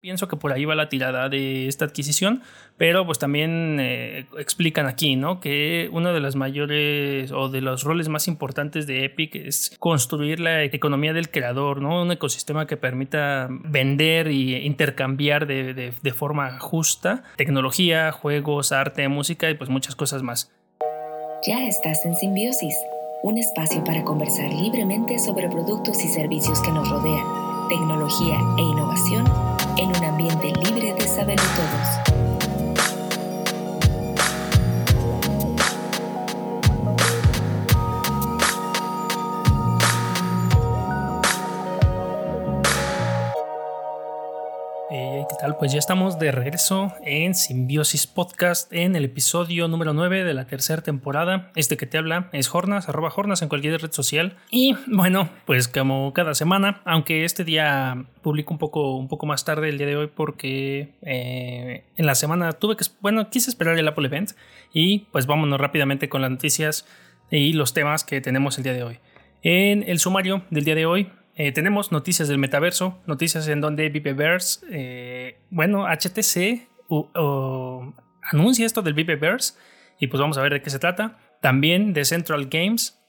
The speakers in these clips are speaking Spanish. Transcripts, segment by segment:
Pienso que por ahí va la tirada de esta adquisición, pero pues también eh, explican aquí, ¿no? Que uno de los mayores o de los roles más importantes de Epic es construir la economía del creador, ¿no? Un ecosistema que permita vender e intercambiar de, de forma justa tecnología, juegos, arte, música y pues muchas cosas más. Ya estás en Simbiosis, un espacio para conversar libremente sobre productos y servicios que nos rodean, tecnología e innovación en un ambiente libre de saberlo todos. Pues ya estamos de regreso en Simbiosis Podcast en el episodio número 9 de la tercera temporada. Este que te habla es Jornas, arroba Jornas en cualquier red social. Y bueno, pues como cada semana, aunque este día publico un poco, un poco más tarde el día de hoy porque eh, en la semana tuve que, bueno, quise esperar el Apple Event y pues vámonos rápidamente con las noticias y los temas que tenemos el día de hoy. En el sumario del día de hoy eh, tenemos noticias del metaverso, noticias en donde Vipeverse, eh, bueno, HTC anuncia esto del Vipeverse y pues vamos a ver de qué se trata. También de Central Games,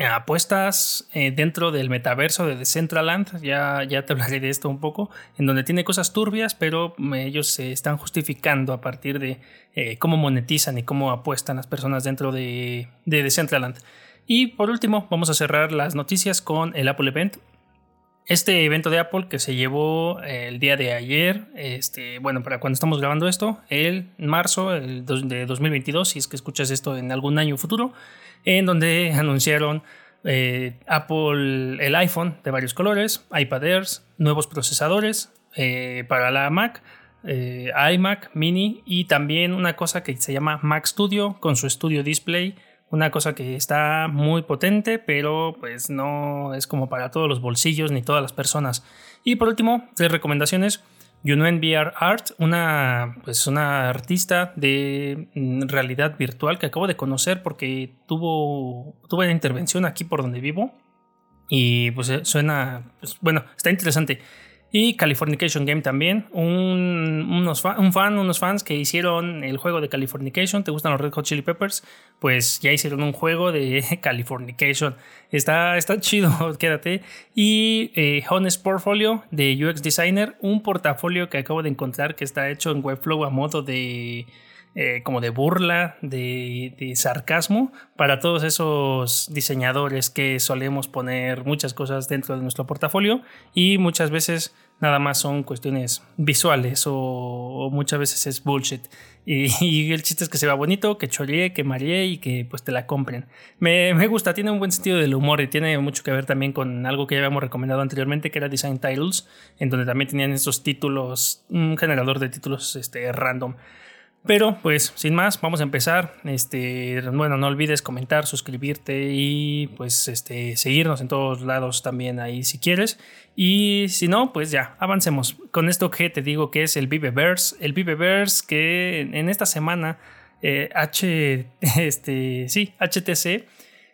eh, apuestas dentro del metaverso de Decentraland, ya, ya te hablaré de esto un poco, en donde tiene cosas turbias, pero ellos se están justificando a partir de cómo monetizan y cómo apuestan las personas dentro de, de Decentraland. Y por último, vamos a cerrar las noticias con el Apple Event, este evento de Apple que se llevó eh, el día de ayer, este, bueno, para cuando estamos grabando esto, el marzo de 2022, si es que escuchas esto en algún año futuro, en donde anunciaron eh, Apple, el iPhone de varios colores, iPad Airs, nuevos procesadores eh, para la Mac, iMac Mini y también una cosa que se llama Mac Studio con su Studio Display una cosa que está muy potente, pero pues no es como para todos los bolsillos ni todas las personas. Y por último, tres recomendaciones. Yunuen VR Art, una, pues una artista de mm, realidad virtual que acabo de conocer porque tuvo, tuvo una intervención aquí por donde vivo. Y pues eh, suena, pues, bueno, está interesante. Y Californication Game también. Un, unos un fan, unos fans que hicieron el juego de Californication. ¿Te gustan los Red Hot Chili Peppers? Pues ya hicieron un juego de Californication. Está, está chido, quédate. Y eh, Honest Portfolio de UX Designer. Un portafolio que acabo de encontrar que está hecho en Webflow a modo de. Eh, como de burla, de, de, sarcasmo para todos esos diseñadores que solemos poner muchas cosas dentro de nuestro portafolio y muchas veces nada más son cuestiones visuales o, muchas veces es bullshit. Y, el chiste es que se vea bonito, que choree, que maree y que pues te la compren. Me, me, gusta, tiene un buen sentido del humor y tiene mucho que ver también con algo que ya habíamos recomendado anteriormente, que era Design Titles, en donde también tenían esos títulos, un generador de títulos este, random. Pero pues sin más, vamos a empezar. Este, bueno, no olvides comentar, suscribirte y pues este, seguirnos en todos lados también ahí si quieres. Y si no, pues ya, avancemos. Con esto que te digo que es el Viveverse. El Viveverse que en esta semana eh, H, este, sí, HTC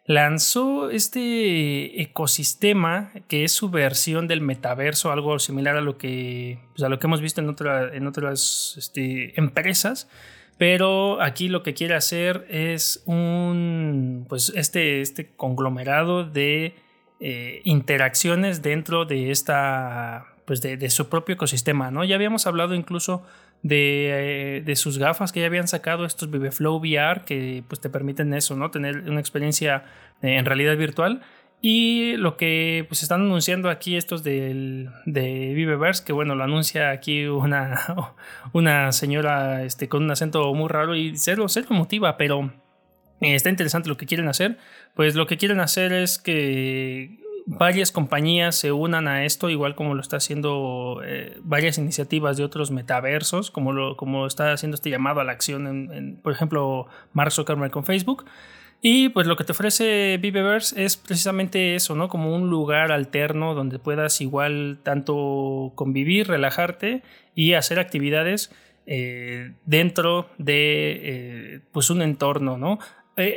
lanzó este ecosistema que es su versión del metaverso, algo similar a lo que, pues, a lo que hemos visto en, en otras este, empresas. Pero aquí lo que quiere hacer es un, pues este, este conglomerado de eh, interacciones dentro de esta, pues de, de, su propio ecosistema, ¿no? Ya habíamos hablado incluso de, de, sus gafas que ya habían sacado estos Viveflow VR que pues te permiten eso, ¿no? Tener una experiencia en realidad virtual. Y lo que pues están anunciando aquí estos del, de Viveverse, que bueno, lo anuncia aquí una, una señora este, con un acento muy raro y se lo, se lo motiva, pero está interesante lo que quieren hacer. Pues lo que quieren hacer es que varias compañías se unan a esto, igual como lo está haciendo eh, varias iniciativas de otros metaversos, como, lo, como está haciendo este llamado a la acción, en, por ejemplo, Mark Zuckerberg con Facebook. Y pues lo que te ofrece Viveverse es precisamente eso, ¿no? Como un lugar alterno donde puedas igual tanto convivir, relajarte y hacer actividades eh, dentro de eh, pues un entorno, ¿no?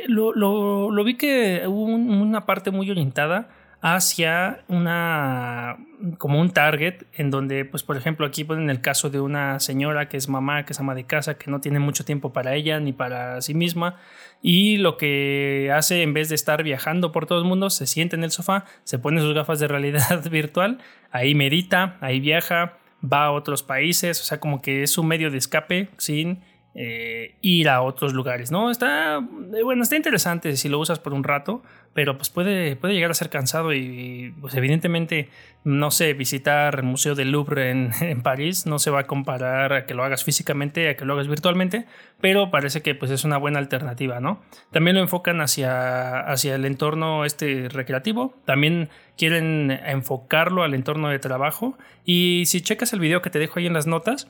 lo, lo, vi que hubo una parte muy orientada hacia una como un target en donde pues por ejemplo aquí ponen el caso de una señora que es mamá que es ama de casa que no tiene mucho tiempo para ella ni para sí misma y lo que hace en vez de estar viajando por todo el mundo se siente en el sofá se pone sus gafas de realidad virtual ahí medita ahí viaja va a otros países o sea como que es un medio de escape sin eh, ir a otros lugares, ¿no? Está, eh, bueno, está interesante si lo usas por un rato, pero pues puede, puede llegar a ser cansado y, pues evidentemente, no sé, visitar el Museo del Louvre en, en, París no se va a comparar a que lo hagas físicamente, a que lo hagas virtualmente, pero parece que pues es una buena alternativa, ¿no? También lo enfocan hacia, hacia el entorno este recreativo, también quieren enfocarlo al entorno de trabajo y si checas el video que te dejo ahí en las notas,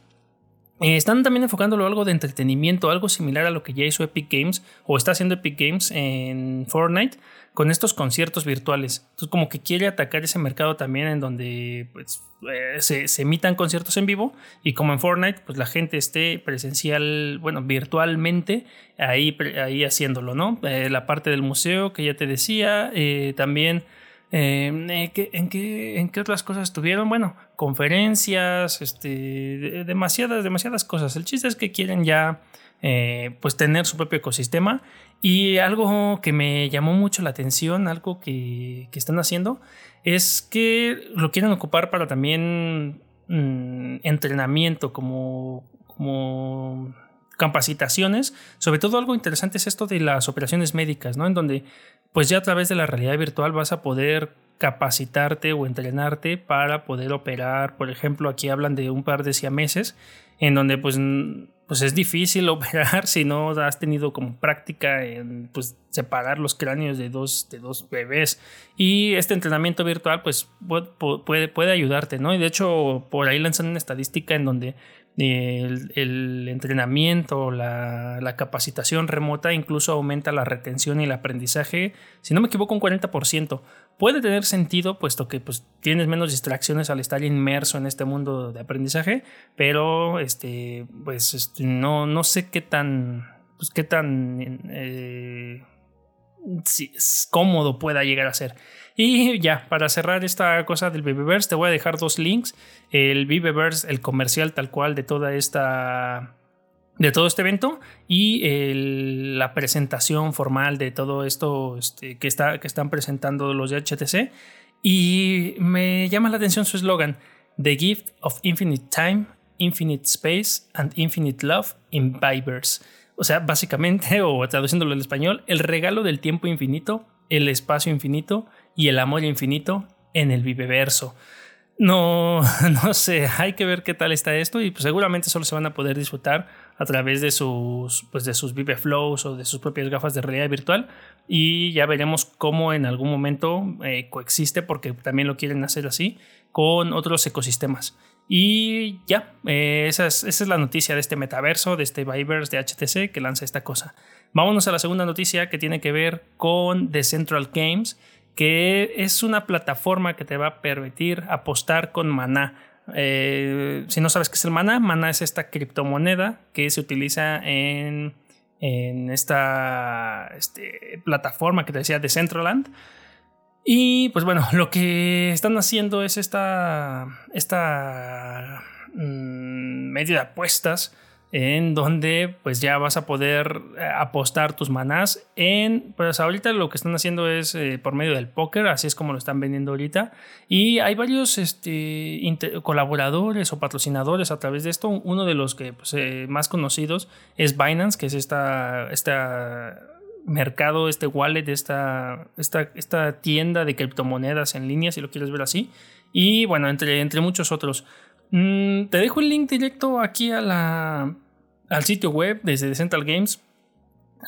eh, están también enfocándolo algo de entretenimiento, algo similar a lo que ya hizo Epic Games o está haciendo Epic Games en Fortnite con estos conciertos virtuales. Entonces como que quiere atacar ese mercado también en donde pues, eh, se, emitan conciertos en vivo y como en Fortnite pues la gente esté presencial, bueno, virtualmente ahí, ahí haciéndolo, ¿no? Eh, la parte del museo que ya te decía, también... Em, ¿en, qué, ¿En qué otras cosas estuvieron? Bueno, conferencias, este, demasiadas, demasiadas cosas. El chiste es que quieren ya eh, pues tener su propio ecosistema y algo que me llamó mucho la atención, algo que, que están haciendo, es que lo quieren ocupar para también mm, entrenamiento como, como capacitaciones. Sobre todo algo interesante es esto de las operaciones médicas, ¿no? En donde pues ya a través de la realidad virtual vas a poder capacitarte o entrenarte para poder operar. Por ejemplo, aquí hablan de un par de siameses en donde pues, pues es difícil operar si no has tenido como práctica en pues, separar los cráneos de dos, de dos bebés. Y este entrenamiento virtual pues puede, puede ayudarte, ¿no? Y de hecho por ahí lanzan una estadística en donde el, entrenamiento, la, capacitación remota incluso aumenta la retención y el aprendizaje, si no me equivoco, un 40%. Puede tener sentido, puesto que pues, tienes menos distracciones al estar inmerso en este mundo de aprendizaje, pero este, pues, este, no, no sé qué tan, pues, qué tan eh, cómodo pueda llegar a ser. Y ya, para cerrar esta cosa del Viveverse, te voy a dejar dos links. El Viveverse, el comercial tal cual de toda esta de todo este evento y la presentación formal de todo esto este, que, está, que están presentando los de HTC. Y me llama la atención su eslogan, The Gift of Infinite Time, Infinite Space and Infinite Love in Viveverse. O sea, básicamente, o traduciéndolo al español, el regalo del tiempo infinito, el espacio infinito y el amor infinito en el viveverso. No, no sé, hay que ver qué tal está esto y pues seguramente solo se van a poder disfrutar a través de sus, pues de sus Vive Flows o de sus propias gafas de realidad virtual y ya veremos cómo en algún momento eh, coexiste porque también lo quieren hacer así con otros ecosistemas. Y ya, eh, esa, es, esa, es, la noticia de este metaverso, de este Viverse de HTC que lanza esta cosa. Vámonos a la segunda noticia que tiene que ver con The Central Games, que es una plataforma que te va a permitir apostar con Maná. Eh, si no sabes qué es el Maná, Maná es esta criptomoneda que se utiliza en, en esta este, plataforma que te decía Decentraland. Y pues bueno, lo que están haciendo es esta, esta mmm, medio de apuestas en donde pues ya vas a poder eh, apostar tus manás en pues ahorita lo que están haciendo es eh, por medio del póker así es como lo están vendiendo ahorita y hay varios este, colaboradores o patrocinadores a través de esto uno de los que pues, eh, más conocidos es Binance que es esta, mercado, este wallet, esta, esta, esta tienda de criptomonedas en línea, si lo quieres ver así. Y bueno, entre, entre muchos otros. Mm, te dejo el link directo aquí al sitio web desde Central Games.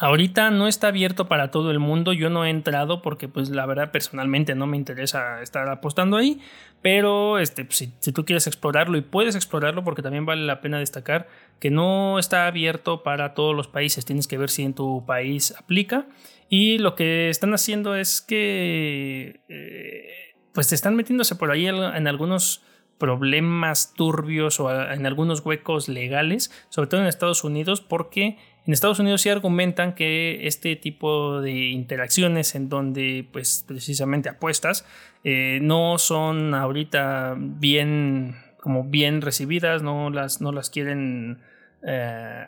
Ahorita no está abierto para todo el mundo, yo no he entrado porque pues la verdad personalmente no me interesa estar apostando ahí, pero este, pues, si, tú quieres explorarlo y puedes explorarlo porque también vale la pena destacar que no está abierto para todos los países, tienes que ver si en tu país aplica. Y lo que están haciendo es que eh, pues están metiéndose por ahí en algunos problemas turbios o en algunos huecos legales, sobre todo en Estados Unidos, porque en Estados Unidos sí argumentan que este tipo de interacciones en donde pues precisamente apuestas eh, no son ahorita bien como bien recibidas, no las, no las quieren eh,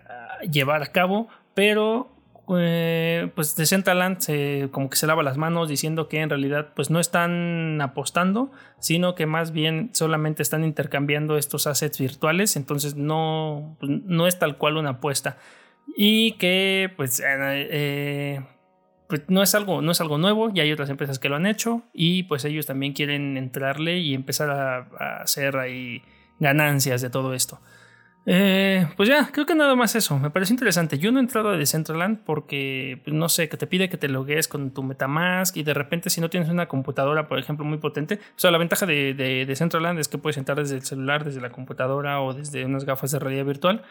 llevar a cabo, pero eh, pues Decentraland se, como que se lava las manos diciendo que en realidad pues no están apostando, sino que más bien solamente están intercambiando estos assets virtuales, entonces no, pues, no es tal cual una apuesta. Y que pues, eh, eh, pues, no, es algo, no es algo nuevo, ya hay otras empresas que lo han hecho y pues ellos también quieren entrarle y empezar a, a hacer ahí ganancias de todo esto. Eh, pues ya, creo que nada más eso. Me parece interesante. Yo no he entrado a Decentraland porque, pues no sé, que te pide que te logues con tu Metamask y de repente si no tienes una computadora, por ejemplo, muy potente. O sea, la ventaja de, de Decentraland es que puedes entrar desde el celular, desde la computadora o desde unas gafas de realidad virtual.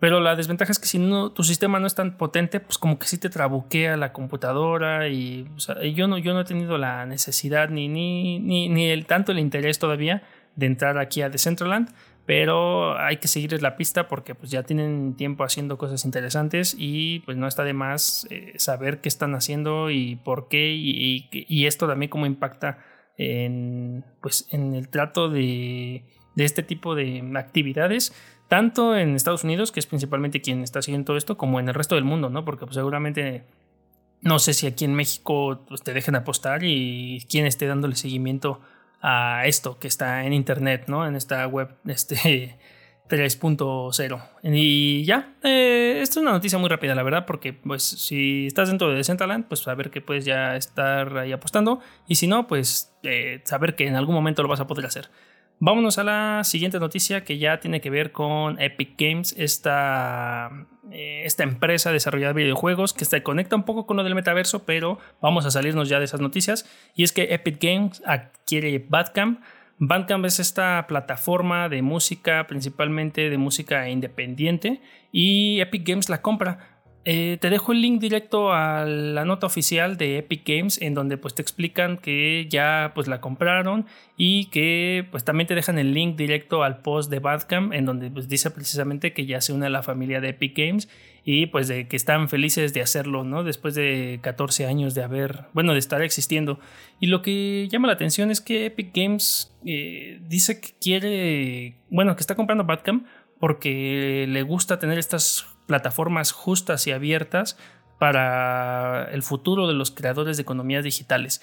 Pero la desventaja es que si no, tu sistema no es tan potente, pues como que sí te trabuquea la computadora y yo, no, yo no he tenido la necesidad ni, ni, ni, ni el, tanto el interés todavía de entrar aquí a Decentraland pero hay que seguirles la pista porque pues ya tienen tiempo haciendo cosas interesantes y pues no está de más eh, saber qué están haciendo y por qué y, esto también cómo impacta en, pues, en el trato de, de, este tipo de actividades tanto en Estados Unidos que es principalmente quien está haciendo todo esto como en el resto del mundo no porque pues, seguramente no sé si aquí en México pues, te dejen apostar y quién esté dándole seguimiento a esto que está en internet, ¿no? En esta web este 3.0. Y ya, eh, es una noticia muy rápida, la verdad, porque pues si estás dentro de Decentraland, pues saber que puedes ya estar ahí apostando y si no, pues eh, saber que en algún momento lo vas a poder hacer. Vámonos a la siguiente noticia que ya tiene que ver con Epic Games, esta, eh, esta empresa desarrolladora de videojuegos que se conecta un poco con lo del metaverso, pero vamos a salirnos ya de esas noticias. Y es que Epic Games adquiere Badcamp. Bandcamp es esta plataforma de música, principalmente de música independiente, y Epic Games la compra. Eh, te dejo el link directo a la nota oficial de Epic Games en donde pues te explican que ya pues la compraron y que pues también te dejan el link directo al post de Badcamp en donde pues dice precisamente que ya se une a la familia de Epic Games y pues de que están felices de hacerlo, ¿no? Después de 14 años de haber, bueno, de estar existiendo. Y lo que llama la atención es que Epic Games eh, dice que quiere, bueno, que está comprando Badcamp porque le gusta tener estas plataformas justas y abiertas para el futuro de los creadores de economías digitales.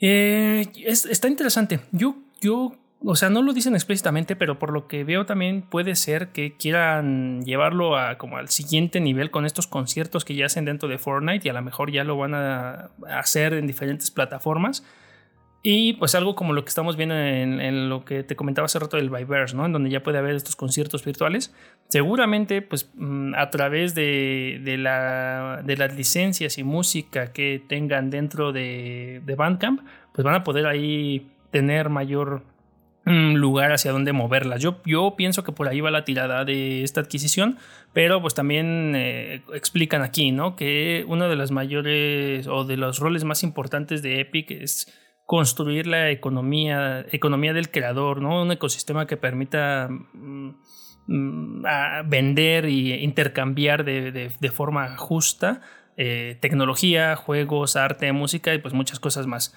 Eh, está interesante. Yo, yo, o sea, no lo dicen explícitamente, pero por lo que veo también puede ser que quieran llevarlo a como al siguiente nivel con estos conciertos que ya hacen dentro de Fortnite y a lo mejor ya lo van a hacer en diferentes plataformas. Y pues algo como lo que estamos viendo en, lo que te comentaba hace rato del Viverse, ¿no? En donde ya puede haber estos conciertos virtuales. Seguramente, pues mm, a través de, de, la, de las licencias y música que tengan dentro de, de Bandcamp, pues van a poder ahí tener mayor mm, lugar hacia donde moverlas. Yo, yo pienso que por ahí va la tirada de esta adquisición, pero pues también eh, explican aquí, ¿no? Que uno de los mayores o de los roles más importantes de Epic es construir la economía, economía del creador, ¿no? Un ecosistema que permita mm, mm, vender e intercambiar de, forma justa eh, tecnología, juegos, arte, música y pues muchas cosas más.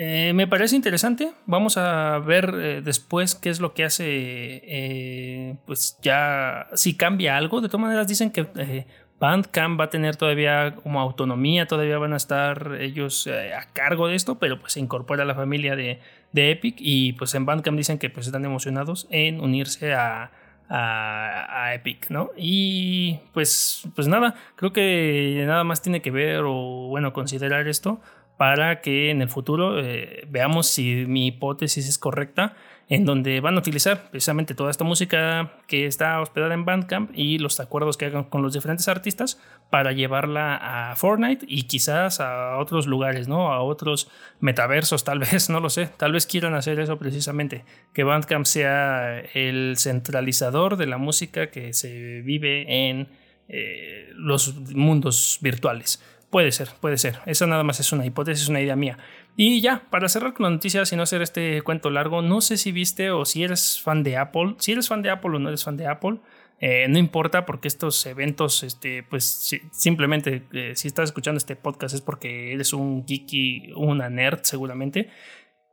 Eh, me parece interesante. Vamos a ver eh, después qué es lo que hace. pues ya. Si cambia algo. De todas maneras, dicen que Bandcamp va a tener todavía como autonomía, todavía van a estar ellos eh, a cargo de esto, pero pues se incorpora a la familia de, Epic y pues en Bandcamp dicen que pues están emocionados en unirse a, a, Epic, ¿no? Y pues, pues nada, creo que nada más tiene que ver o bueno, considerar esto para que en el futuro eh, veamos si mi hipótesis es correcta en donde van a utilizar precisamente toda esta música que está hospedada en Bandcamp y los acuerdos que hagan con los diferentes artistas para llevarla a Fortnite y quizás a otros lugares, ¿no? A otros metaversos, tal vez, no lo sé. Tal vez quieran hacer eso precisamente, que Bandcamp sea el centralizador de la música que se vive en eh, los mundos virtuales. Puede ser, puede ser. Eso nada más es una hipótesis, una idea mía. Y ya, para cerrar con la noticia, y no hacer este cuento largo, no sé si viste o si eres fan de Apple, si eres fan de Apple o no eres fan de Apple, eh, no importa porque estos eventos, este, pues simplemente eh, si estás escuchando este podcast es porque eres un geeky, una nerd seguramente.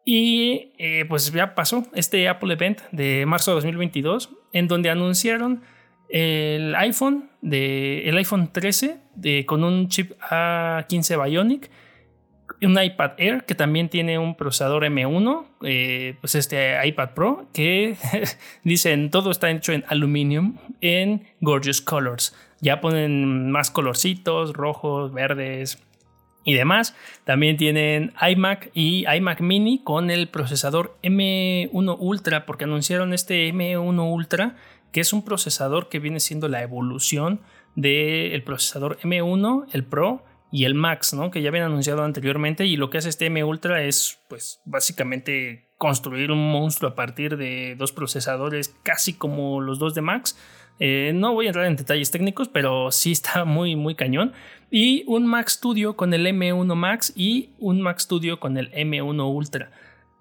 Y eh, pues ya pasó este Apple Event de marzo de 2022 en donde anunciaron el iPhone, de, el iPhone 13 de, con un chip A15 Bionic un iPad Air que también tiene un procesador M1, eh, pues este iPad Pro, que dicen todo está hecho en aluminium en gorgeous colors. Ya ponen más colorcitos, rojos, verdes y demás. También tienen iMac y iMac Mini con el procesador M1 Ultra, porque anunciaron este M1 Ultra, que es un procesador que viene siendo la evolución del procesador M1, el Pro y el Max, ¿no? Que ya habían anunciado anteriormente y lo que hace este M Ultra es, pues, básicamente construir un monstruo a partir de dos procesadores casi como los dos de Max. Eh, no voy a entrar en detalles técnicos, pero sí está muy, muy cañón. Y un Mac Studio con el M1 Max y un Mac Studio con el M1 Ultra.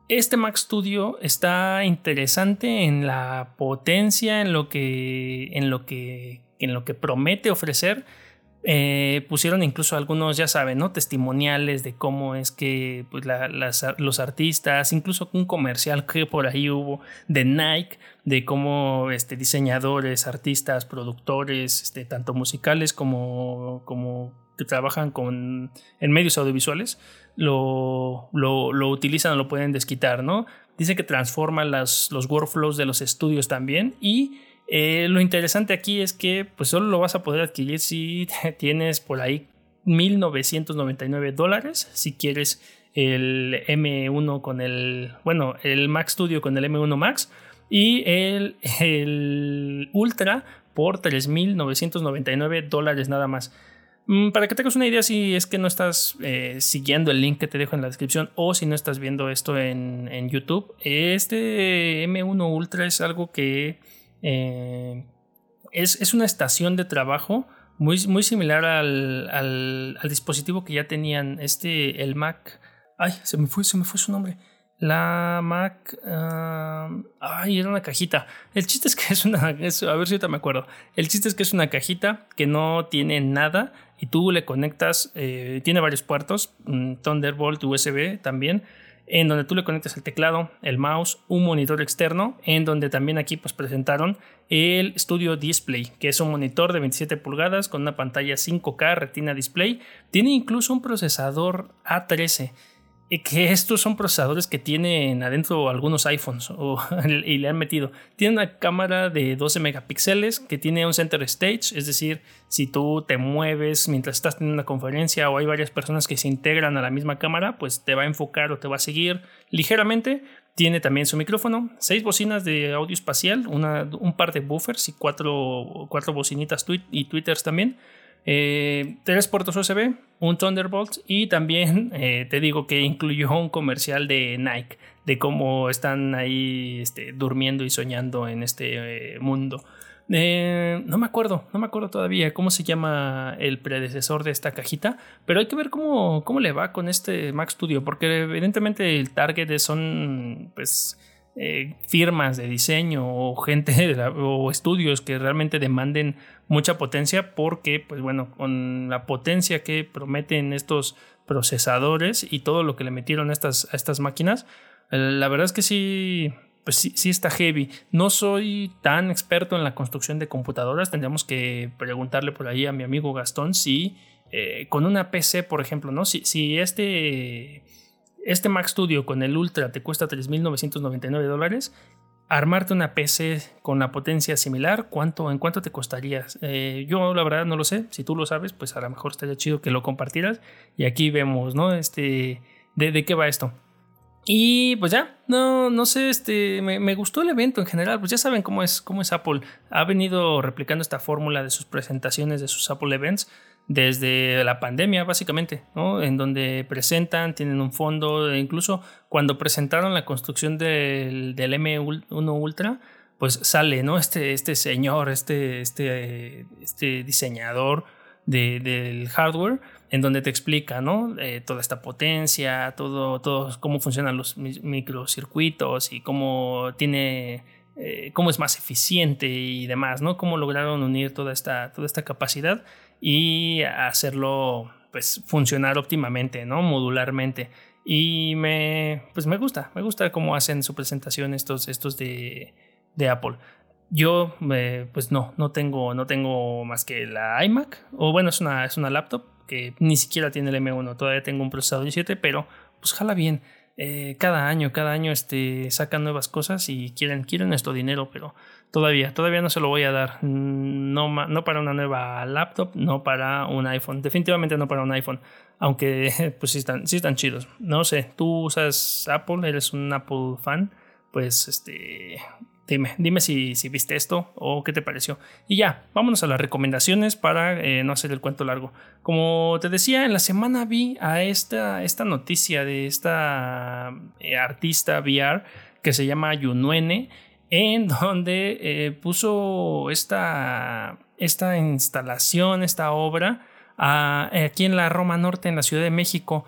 Este Mac Studio está interesante en la potencia, en lo que, en lo que, en lo que promete ofrecer eh, pusieron incluso algunos, ya saben, ¿no? Testimoniales de cómo es que pues, los artistas, incluso un comercial que por ahí hubo de Nike, de cómo este, diseñadores, artistas, productores, este, tanto musicales como, como que trabajan con, en medios audiovisuales, lo, lo, lo utilizan o lo pueden desquitar, ¿no? Dice que transforma las, los workflows de los estudios también y eh, lo interesante aquí es que pues solo lo vas a poder adquirir si tienes por ahí 1999 dólares si quieres el M1 con el bueno el Mac Studio con el M1 Max y el, el Ultra por 3999 dólares nada más. Mm, para que tengas una idea si es que no estás eh, siguiendo el link que te dejo en la descripción o si no estás viendo esto en, en YouTube este M1 Ultra es algo que eh, es, una estación de trabajo muy, muy similar al, dispositivo que ya tenían este, el Mac. Ay, se me fue, se me fue su nombre. La Mac. Ah, ay, era una cajita. El chiste es que es una. a ver si ahorita me acuerdo. El chiste es que es una cajita que no tiene nada y tú le conectas. Eh, tiene varios puertos: Thunderbolt, USB también en donde tú le conectas el teclado, el mouse, un monitor externo, en donde también aquí pues presentaron el Studio Display, que es un monitor de 27 pulgadas con una pantalla 5K Retina Display, tiene incluso un procesador A13 que estos son procesadores que tienen adentro algunos iPhones y le han metido. Tiene una cámara de 12 megapíxeles que tiene un center stage, es decir, si tú te mueves mientras estás teniendo una conferencia o hay varias personas que se integran a la misma cámara, pues te va a enfocar o te va a seguir ligeramente. Tiene también su micrófono, seis bocinas de audio espacial, una, un par de buffers y cuatro, cuatro bocinitas y tweeters también. Eh, tres puertos USB, un Thunderbolt y también eh, te digo que incluyó un comercial de Nike de cómo están ahí este, durmiendo y soñando en este eh, mundo. no me acuerdo, no me acuerdo todavía cómo se llama el predecesor de esta cajita, pero hay que ver cómo, cómo le va con este Mac Studio, porque evidentemente el target son pues firmas de diseño o gente o estudios que realmente demanden mucha potencia porque pues bueno con la potencia que prometen estos procesadores y todo lo que le metieron a estas, a estas máquinas eh, la verdad es que sí pues sí, sí, está heavy. No soy tan experto en la construcción de computadoras. Tendríamos que preguntarle por ahí a mi amigo Gastón si eh, con una PC, por ejemplo, ¿no? Si, si este este Mac Studio con el Ultra te cuesta 3.999 dólares. Armarte una PC con la potencia similar, ¿cuánto, ¿en cuánto te costaría? Eh, yo la verdad no lo sé. Si tú lo sabes, pues a lo mejor estaría chido que lo compartieras. Y aquí vemos, ¿no? Este, de, qué va esto. Y pues ya, no, no sé, este, me, me, gustó el evento en general, pues ya saben cómo es, cómo es Apple. Ha venido replicando esta fórmula de sus presentaciones, de sus Apple Events desde la pandemia, básicamente, ¿no? En donde presentan, tienen un fondo, e incluso cuando presentaron la construcción del, del M1 Ultra, pues sale, ¿no? Este, este señor, este, este, este diseñador del hardware, en donde te explica, ¿no? Eh, toda esta potencia, todo, todo, cómo funcionan los microcircuitos y cómo tiene, eh, cómo es más eficiente y demás, ¿no? Cómo lograron unir toda esta, toda esta capacidad y hacerlo, pues, funcionar óptimamente, ¿no? Modularmente. Y me, pues me gusta, me gusta cómo hacen su presentación estos, estos de, de Apple. Yo, eh, pues no, no tengo, no tengo más que la iMac, o bueno, es una, es una laptop que ni siquiera tiene el M1, todavía tengo un procesador i7, pero pues jala bien. Eh, cada año, cada año este, sacan nuevas cosas y quieren, quieren nuestro dinero, pero todavía, todavía no se lo voy a dar. No, no para una nueva laptop, no para un iPhone, definitivamente no para un iPhone, aunque pues sí están, sí están chidos. No sé, tú usas Apple, eres un Apple fan, pues este, Dime, dime si, si, viste esto o qué te pareció. Y ya, vámonos a las recomendaciones para eh, no hacer el cuento largo. Como te decía, en la semana vi a esta, esta noticia de esta eh, artista VR que se llama Yunuene, en donde eh, puso esta, esta instalación, esta obra aquí en la Roma Norte, en la Ciudad de México.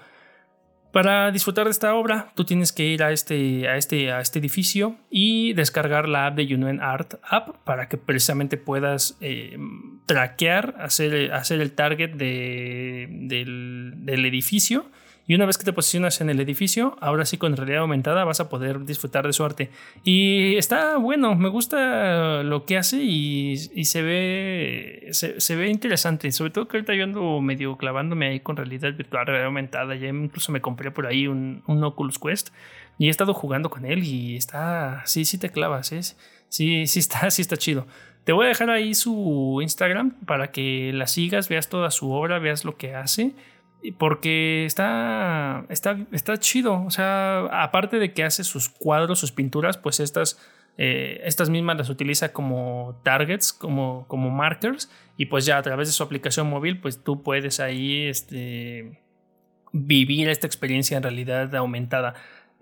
Para disfrutar de esta obra, tú tienes que ir a este, a este, a este edificio y descargar la app de Yunuen Art App para que precisamente puedas eh, traquear, hacer, hacer el target de, del, del edificio y una vez que te posicionas en el edificio, ahora sí con realidad aumentada vas a poder disfrutar de su arte. Y está bueno, me gusta lo que hace y, se, ve, se, ve interesante. Sobre todo que ahorita yo ando medio clavándome ahí con realidad virtual, realidad aumentada. Ya incluso me compré por ahí un, Oculus Quest y he estado jugando con él y está, sí, sí te clavas, ¿eh? sí, sí está, sí está chido. Te voy a dejar ahí su Instagram para que la sigas, veas toda su obra, veas lo que hace porque está, está, está chido. O sea, aparte de que hace sus cuadros, sus pinturas, pues estas, eh, estas mismas las utiliza como targets, como, como markers. Y pues ya a través de su aplicación móvil, pues tú puedes ahí este, vivir esta experiencia en realidad aumentada.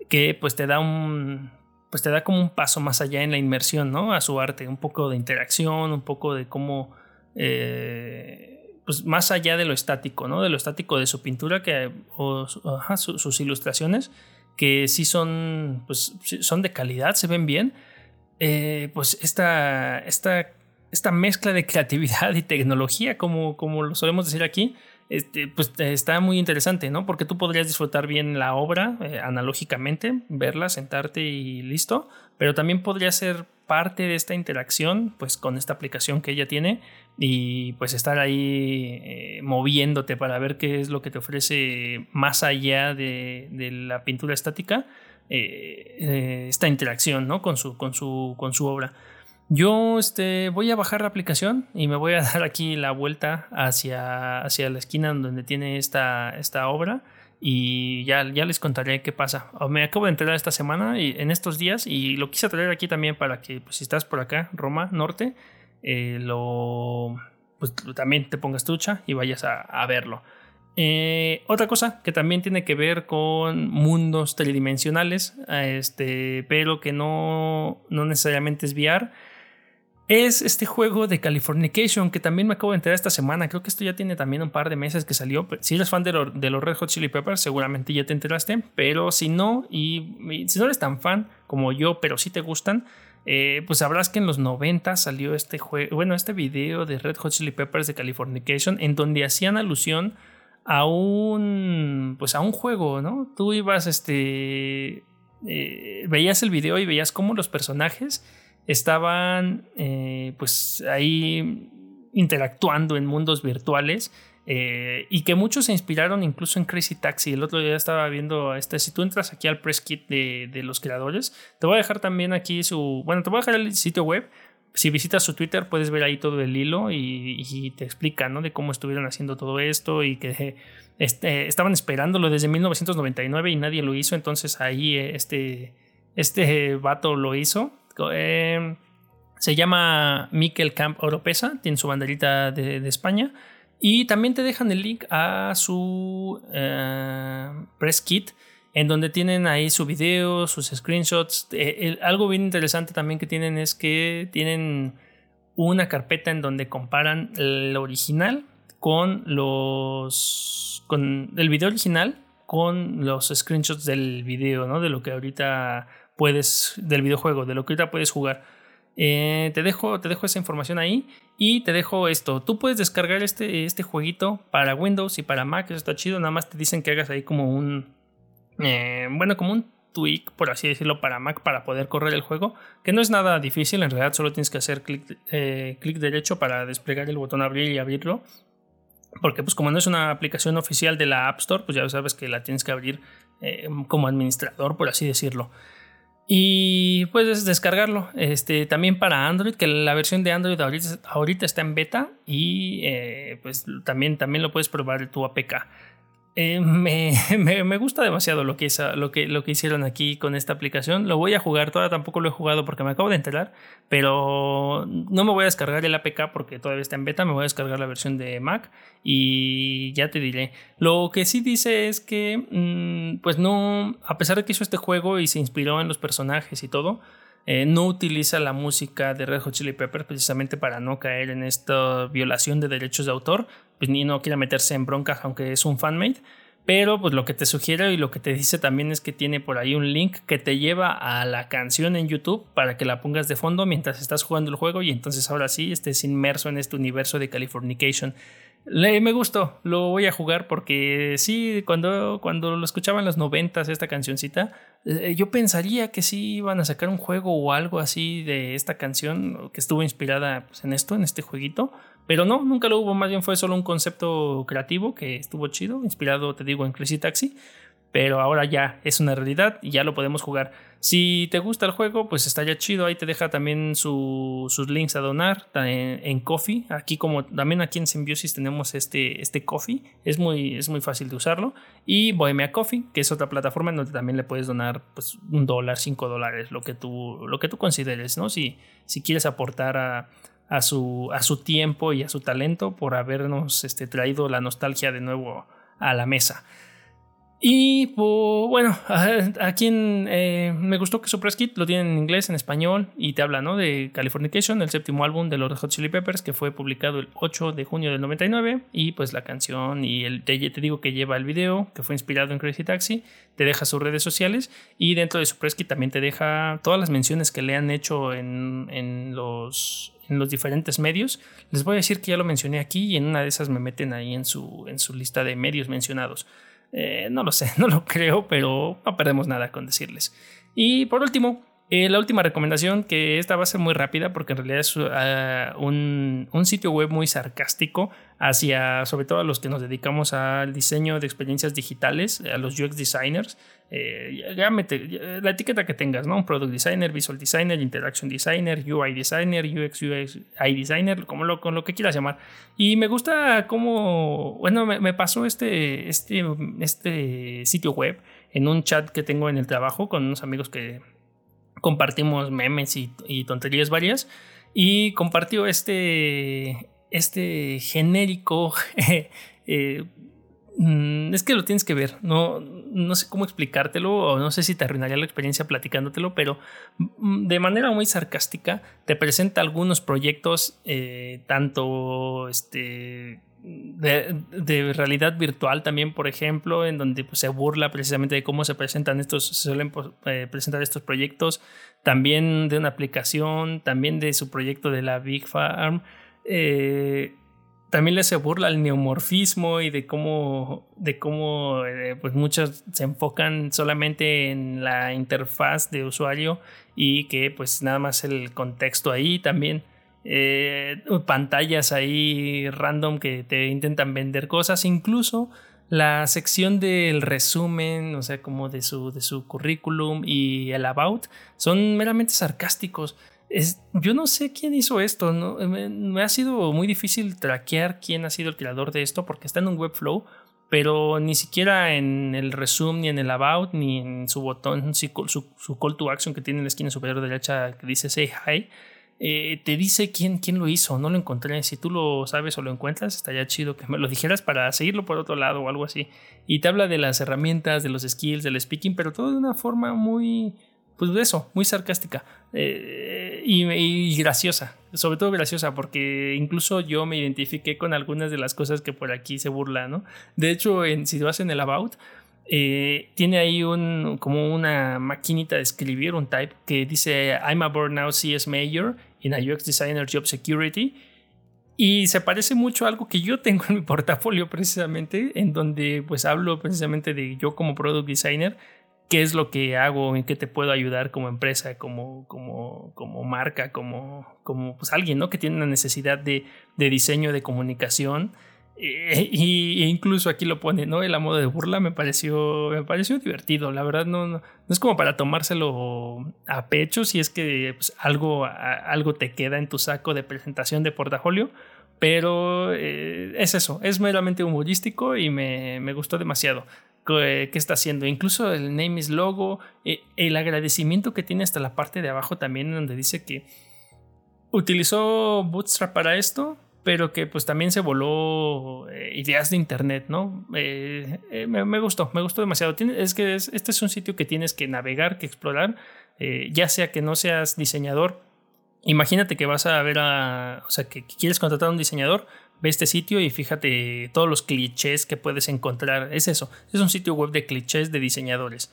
Que pues te da un. Pues te da como un paso más allá en la inmersión, ¿no? A su arte. Un poco de interacción, un poco de cómo. Eh, pues más allá de lo estático, ¿no? De lo estático de su pintura que, o sus ilustraciones, que sí son, pues, son de calidad, se ven bien. Eh, pues esta, esta, esta mezcla de creatividad y tecnología, como, como lo solemos decir aquí, este, pues está muy interesante, ¿no? Porque tú podrías disfrutar bien la obra eh, analógicamente, verla, sentarte y listo, pero también podría ser parte de esta interacción, pues con esta aplicación que ella tiene y pues estar ahí eh, moviéndote para ver qué es lo que te ofrece más allá de, la pintura estática, eh, esta interacción, ¿no? Con su, con su, con su obra. Yo este, voy a bajar la aplicación y me voy a dar aquí la vuelta hacia, hacia la esquina donde tiene esta, esta obra y ya, ya les contaré qué pasa. Me acabo de enterar esta semana y en estos días y lo quise traer aquí también para que pues, si estás por acá, Roma Norte, eh, lo, pues, también te pongas trucha y vayas a, verlo. Eh, otra cosa que también tiene que ver con mundos tridimensionales, este, pero que no, no necesariamente es VR es este juego de Californication que también me acabo de enterar esta semana. Creo que esto ya tiene también un par de meses que salió. Si eres fan de, los Red Hot Chili Peppers, seguramente ya te enteraste. Pero si no, y, si no eres tan fan como yo, pero si te gustan, eh, pues sabrás que en los 90 salió este juego, bueno, este video de Red Hot Chili Peppers de Californication, en donde hacían alusión a un, pues a un juego, ¿no? Tú ibas, este, eh, veías el video y veías cómo los personajes estaban eh, pues ahí interactuando en mundos virtuales eh, y que muchos se inspiraron incluso en Crazy Taxi. El otro día estaba viendo este, si tú entras aquí al press kit de, los creadores, te voy a dejar también aquí su, bueno, te voy a dejar el sitio web. Si visitas su Twitter puedes ver ahí todo el hilo y, te explica, ¿no? De cómo estuvieron haciendo todo esto y que este, estaban esperándolo desde 1999 y nadie lo hizo, entonces ahí este, este vato lo hizo eh, se llama Mikel Camp Oropesa, tiene su banderita de, España. Y también te dejan el link a su eh, press kit, en donde tienen ahí su video, sus screenshots. Eh, algo bien interesante también que tienen es que tienen una carpeta en donde comparan el original con los. con el video original, con los screenshots del video, ¿no? De lo que ahorita puedes. del videojuego, de lo que ahorita puedes jugar. Eh, te, dejo, te dejo esa información ahí y te dejo esto. Tú puedes descargar este, este jueguito para Windows y para Mac, eso está chido. Nada más te dicen que hagas ahí como un. Eh, bueno, como un tweak, por así decirlo, para Mac para poder correr el juego, que no es nada difícil, en realidad solo tienes que hacer clic, eh, clic derecho para desplegar el botón abrir y abrirlo, porque pues como no es una aplicación oficial de la App Store, pues ya sabes que la tienes que abrir como administrador, por así decirlo. Y puedes descargarlo. Este, también para Android, que la versión de Android ahorita, está en beta. Y eh, pues también, también lo puedes probar tu APK. Eh, me, gusta demasiado lo que, lo, que, hicieron aquí con esta aplicación. Lo voy a jugar, todavía tampoco lo he jugado porque me acabo de enterar, pero no me voy a descargar el APK porque todavía está en beta, me voy a descargar la versión de Mac y ya te diré. Lo que sí dice es que, mm, pues no, a pesar de que hizo este juego y se inspiró en los personajes y todo, eh, no utiliza la música de Red Hot Chili Peppers precisamente para no caer en esta violación de derechos de autor, pues ni no quiera meterse en broncas aunque es un fanmade. Pero pues lo que te sugiere y lo que te dice también es que tiene por ahí un link que te lleva a la canción en YouTube para que la pongas de fondo mientras estás jugando el juego y entonces ahora sí estés inmerso en este universo de Californication. Le, me gustó, lo voy a jugar porque sí, cuando, cuando lo escuchaba en los noventas esta cancioncita, eh, yo pensaría que sí iban a sacar un juego o algo así de esta canción que estuvo inspirada pues, en esto, en este jueguito. Pero no, nunca lo hubo, más bien fue solo un concepto creativo que estuvo chido, inspirado, te digo, en Crazy Taxi pero ahora ya es una realidad y ya lo podemos jugar. Si te gusta el juego, pues está ya chido. Ahí te deja también sus links a donar en, Coffee. Aquí como también aquí en Symbiosis tenemos este, este Coffee. Es muy, es muy fácil de usarlo. Y Bohemia Coffee, que es otra plataforma en donde también le puedes donar pues, un dólar, cinco dólares, lo que tú, lo que tú consideres, ¿no? Si, si quieres aportar a, a, su, a su tiempo y a su talento por habernos este, traído la nostalgia de nuevo a la mesa. Y pues, bueno, aquí eh, me gustó que su press kit lo tienen en inglés, en español y te habla ¿no? de Californication, el séptimo álbum de los Hot Chili Peppers que fue publicado el 8 de junio del 99 y pues la canción y el, te, digo que lleva el video que fue inspirado en Crazy Taxi, te deja sus redes sociales y dentro de su press kit también te deja todas las menciones que le han hecho en, en los en los diferentes medios. Les voy a decir que ya lo mencioné aquí y en una de esas me meten ahí en su, en su lista de medios mencionados. Eh, no lo sé, no lo creo, pero no perdemos nada con decirles. Y por último, eh, la última recomendación, que esta va a ser muy rápida porque en realidad es uh, un, un, sitio web muy sarcástico hacia, sobre todo a los que nos dedicamos al diseño de experiencias digitales, a los UX designers. Eh, ya la etiqueta que tengas, ¿no? Un product designer, visual designer, interaction designer, UI designer, UX, UX, I designer, como lo, con lo que quieras llamar. Y me gusta cómo, bueno, me, me pasó este, este, este sitio web en un chat que tengo en el trabajo con unos amigos que compartimos memes y, tonterías varias. Y compartió este, este genérico. Eh, mm, es que lo tienes que ver. No, no sé cómo explicártelo o no sé si te arruinaría la experiencia platicándotelo, pero mm, de manera muy sarcástica te presenta algunos proyectos, eh, tanto este de, realidad virtual también, por ejemplo, en donde pues, se burla precisamente de cómo se presentan estos, se suelen pues, eh, presentar estos proyectos, también de una aplicación, también de su proyecto de la Big Farm. Eh, también le se burla al neomorfismo y de cómo, de cómo eh, pues se enfocan solamente en la interfaz de usuario y que pues nada más el contexto ahí también eh, pantallas ahí random que te intentan vender cosas, incluso la sección del resumen, o sea, como de su, de su currículum y el about, son meramente sarcásticos. Es, yo no sé quién hizo esto, ¿no? me, ha sido muy difícil traquear quién ha sido el creador de esto porque está en un Webflow, pero ni siquiera en el resume, ni en el about, ni en su botón, su, su call to action que tiene en la esquina superior derecha que dice say hi, eh, te dice quién, quién lo hizo, no lo encontré. Si tú lo sabes o lo encuentras, estaría chido que me lo dijeras para seguirlo por otro lado o algo así. Y te habla de las herramientas, de los skills, del speaking, pero todo de una forma muy, pues eso, muy sarcástica eh, y, graciosa, sobre todo graciosa, porque incluso yo me identifiqué con algunas de las cosas que por aquí se burla, ¿no? De hecho, en, si vas en el About, eh, tiene ahí un, como una maquinita de escribir, un type, que dice I'm a burnout CS Major in a UX Designer Job Security. Y se parece mucho a algo que yo tengo en mi portafolio precisamente, en donde pues hablo precisamente de yo como product designer, qué es lo que hago, en qué te puedo ayudar como empresa, como, como, como marca, como, como pues alguien ¿no? que tiene una necesidad de, de diseño, de comunicación. Eh, y, incluso aquí lo pone, ¿no? El modo de burla me pareció, me pareció divertido. La verdad, no, no, es como para tomárselo a pecho si es que pues, algo, algo te queda en tu saco de presentación de portafolio. Pero eh, es eso, es meramente humorístico y me, me gustó demasiado qué está haciendo. Incluso el name is logo, eh, el agradecimiento que tiene hasta la parte de abajo también, donde dice que utilizó Bootstrap para esto, pero que pues también se voló eh, ideas de internet, ¿no? Eh, me, gustó, me gustó demasiado. es que este es un sitio que tienes que navegar, que explorar, ya sea que no seas diseñador. Imagínate que vas a ver a, o sea, que quieres contratar a un diseñador, ve este sitio y fíjate todos los clichés que puedes encontrar. Es eso, es un sitio web de clichés de diseñadores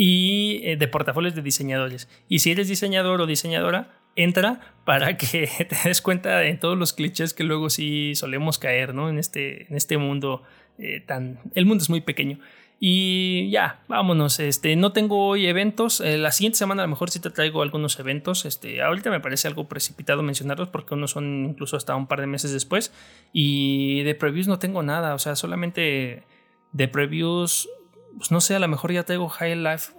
y eh, de portafolios de diseñadores. Y si eres diseñador o diseñadora, entra para que te des cuenta de todos los clichés que luego sí solemos caer, ¿no? En este, en este mundo eh, tan... El mundo es muy pequeño. Y ya, vámonos. Este, no tengo hoy eventos. Eh, la siguiente semana a lo mejor sí te traigo algunos eventos. Este, ahorita me parece algo precipitado mencionarlos porque unos son incluso hasta un par de meses después. Y de previews no tengo nada. O sea, solamente de previews, pues no sé, a lo mejor ya traigo High Life,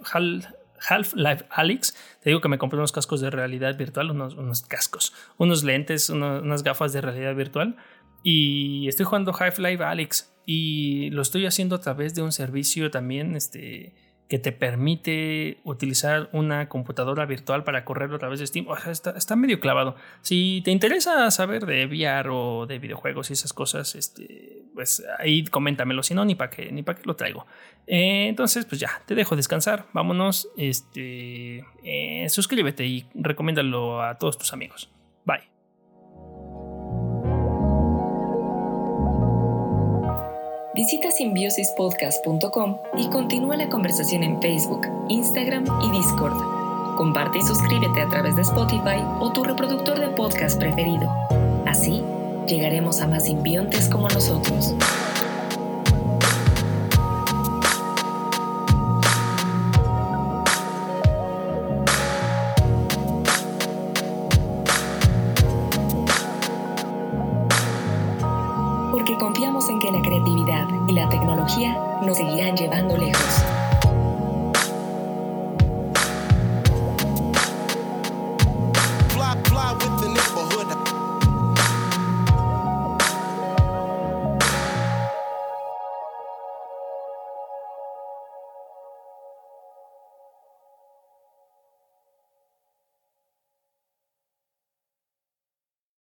Half-Life Alyx. Te digo que me compré unos cascos de realidad virtual, unos, unos cascos, unos lentes, unas gafas de realidad virtual. Y estoy jugando Half-Life Alyx y lo estoy haciendo a través de un servicio también este, que te permite utilizar una computadora virtual para correrlo a través de Steam. O sea, está, medio clavado. Si te interesa saber de VR o de videojuegos y esas cosas, este, pues ahí coméntamelo. Si no, ni para qué, ni qué lo traigo. Eh, entonces, pues ya, te dejo descansar. Vámonos. Este, eh, suscríbete y recomiéndalo a todos tus amigos. Bye. Visita simbiosispodcast.com y continúa la conversación en Facebook, Instagram y Discord. Comparte y suscríbete a través de Spotify o tu reproductor de podcast preferido. Así, llegaremos a más simbiontes como nosotros.